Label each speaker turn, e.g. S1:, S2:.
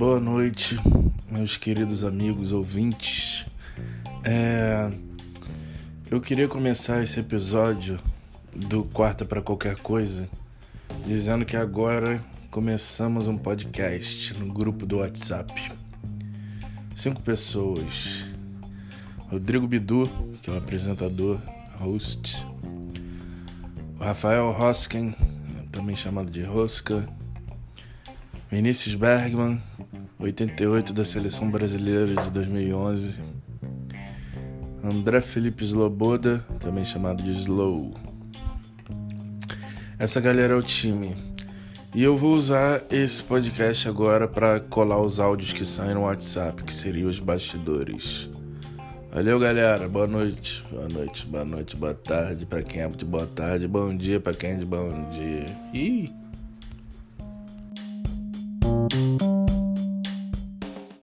S1: boa noite, meus queridos amigos ouvintes. É... Eu queria começar esse episódio do Quarta para Qualquer Coisa dizendo que agora começamos um podcast no grupo do WhatsApp. Cinco pessoas: Rodrigo Bidu, que é o apresentador, host, o Rafael Hosken, também chamado de Rosca. Vinícius Bergman, 88 da seleção brasileira de 2011. André Felipe Sloboda, também chamado de Slow. Essa galera é o time. E eu vou usar esse podcast agora para colar os áudios que saem no WhatsApp, que seriam os bastidores. Valeu, galera. Boa noite. Boa noite, boa noite, boa tarde para quem é de boa tarde, bom dia para quem é de bom dia. Ih!